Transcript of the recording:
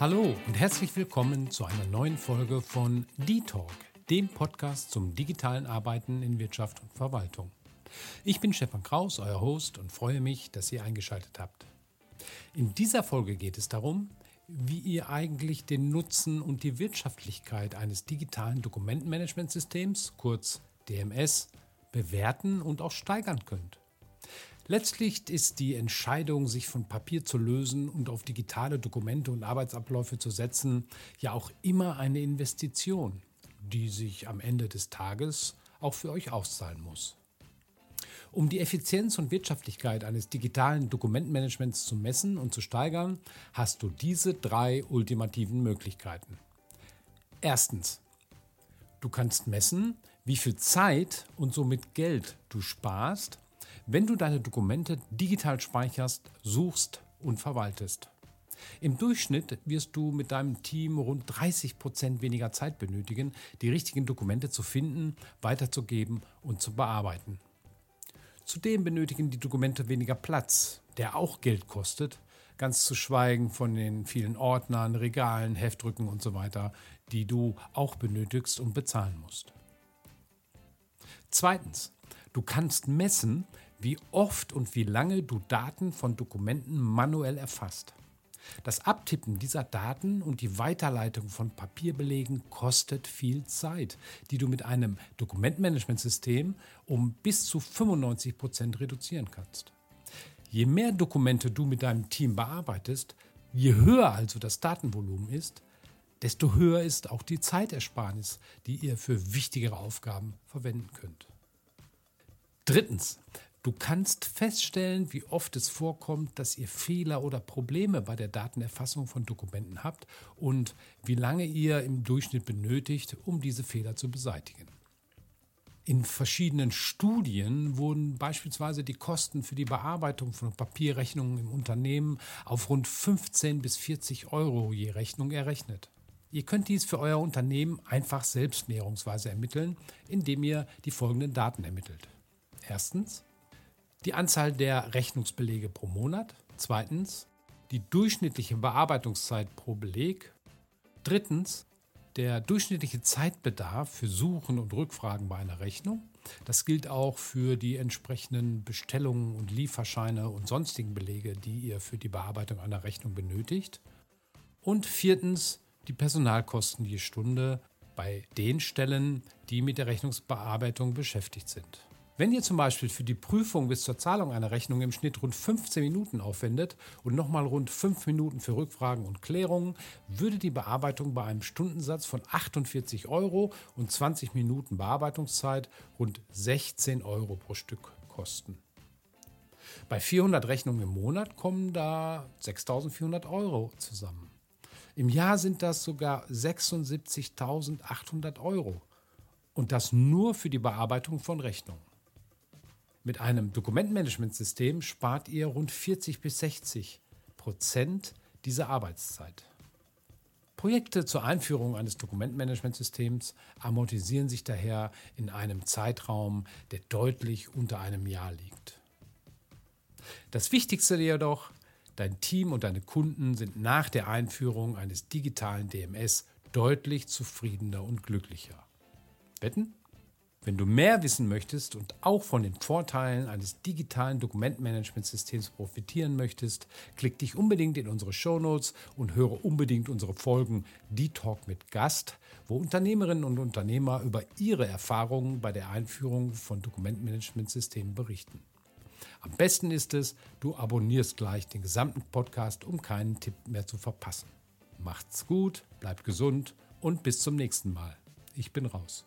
Hallo und herzlich willkommen zu einer neuen Folge von D-Talk, dem Podcast zum digitalen Arbeiten in Wirtschaft und Verwaltung. Ich bin Stefan Kraus, euer Host und freue mich, dass ihr eingeschaltet habt. In dieser Folge geht es darum, wie ihr eigentlich den Nutzen und die Wirtschaftlichkeit eines digitalen Dokumentenmanagementsystems, kurz DMS, bewerten und auch steigern könnt. Letztlich ist die Entscheidung, sich von Papier zu lösen und auf digitale Dokumente und Arbeitsabläufe zu setzen, ja auch immer eine Investition, die sich am Ende des Tages auch für euch auszahlen muss. Um die Effizienz und Wirtschaftlichkeit eines digitalen Dokumentenmanagements zu messen und zu steigern, hast du diese drei ultimativen Möglichkeiten. Erstens, du kannst messen, wie viel Zeit und somit Geld du sparst, wenn du deine Dokumente digital speicherst, suchst und verwaltest. Im Durchschnitt wirst du mit deinem Team rund 30 Prozent weniger Zeit benötigen, die richtigen Dokumente zu finden, weiterzugeben und zu bearbeiten. Zudem benötigen die Dokumente weniger Platz, der auch Geld kostet, ganz zu schweigen von den vielen Ordnern, Regalen, Heftrücken und so die du auch benötigst und bezahlen musst. Zweitens, du kannst messen, wie oft und wie lange du Daten von Dokumenten manuell erfasst. Das Abtippen dieser Daten und die Weiterleitung von Papierbelegen kostet viel Zeit, die du mit einem Dokumentmanagementsystem um bis zu 95 Prozent reduzieren kannst. Je mehr Dokumente du mit deinem Team bearbeitest, je höher also das Datenvolumen ist, desto höher ist auch die Zeitersparnis, die ihr für wichtigere Aufgaben verwenden könnt. Drittens, Du kannst feststellen, wie oft es vorkommt, dass ihr Fehler oder Probleme bei der Datenerfassung von Dokumenten habt und wie lange ihr im Durchschnitt benötigt, um diese Fehler zu beseitigen. In verschiedenen Studien wurden beispielsweise die Kosten für die Bearbeitung von Papierrechnungen im Unternehmen auf rund 15 bis 40 Euro je Rechnung errechnet. Ihr könnt dies für euer Unternehmen einfach selbst näherungsweise ermitteln, indem ihr die folgenden Daten ermittelt. Erstens die Anzahl der Rechnungsbelege pro Monat. Zweitens die durchschnittliche Bearbeitungszeit pro Beleg. Drittens der durchschnittliche Zeitbedarf für Suchen und Rückfragen bei einer Rechnung. Das gilt auch für die entsprechenden Bestellungen und Lieferscheine und sonstigen Belege, die ihr für die Bearbeitung einer Rechnung benötigt. Und viertens die Personalkosten je Stunde bei den Stellen, die mit der Rechnungsbearbeitung beschäftigt sind. Wenn ihr zum Beispiel für die Prüfung bis zur Zahlung einer Rechnung im Schnitt rund 15 Minuten aufwendet und nochmal rund 5 Minuten für Rückfragen und Klärungen, würde die Bearbeitung bei einem Stundensatz von 48 Euro und 20 Minuten Bearbeitungszeit rund 16 Euro pro Stück kosten. Bei 400 Rechnungen im Monat kommen da 6.400 Euro zusammen. Im Jahr sind das sogar 76.800 Euro. Und das nur für die Bearbeitung von Rechnungen. Mit einem Dokumentmanagementsystem spart ihr rund 40 bis 60 Prozent dieser Arbeitszeit. Projekte zur Einführung eines Dokumentmanagementsystems amortisieren sich daher in einem Zeitraum, der deutlich unter einem Jahr liegt. Das Wichtigste jedoch, dein Team und deine Kunden sind nach der Einführung eines digitalen DMS deutlich zufriedener und glücklicher. Wetten? Wenn du mehr wissen möchtest und auch von den Vorteilen eines digitalen Dokumentmanagementsystems profitieren möchtest, klick dich unbedingt in unsere Shownotes und höre unbedingt unsere Folgen Die Talk mit Gast, wo Unternehmerinnen und Unternehmer über ihre Erfahrungen bei der Einführung von Dokumentmanagementsystemen berichten. Am besten ist es, du abonnierst gleich den gesamten Podcast, um keinen Tipp mehr zu verpassen. Macht's gut, bleibt gesund und bis zum nächsten Mal. Ich bin raus.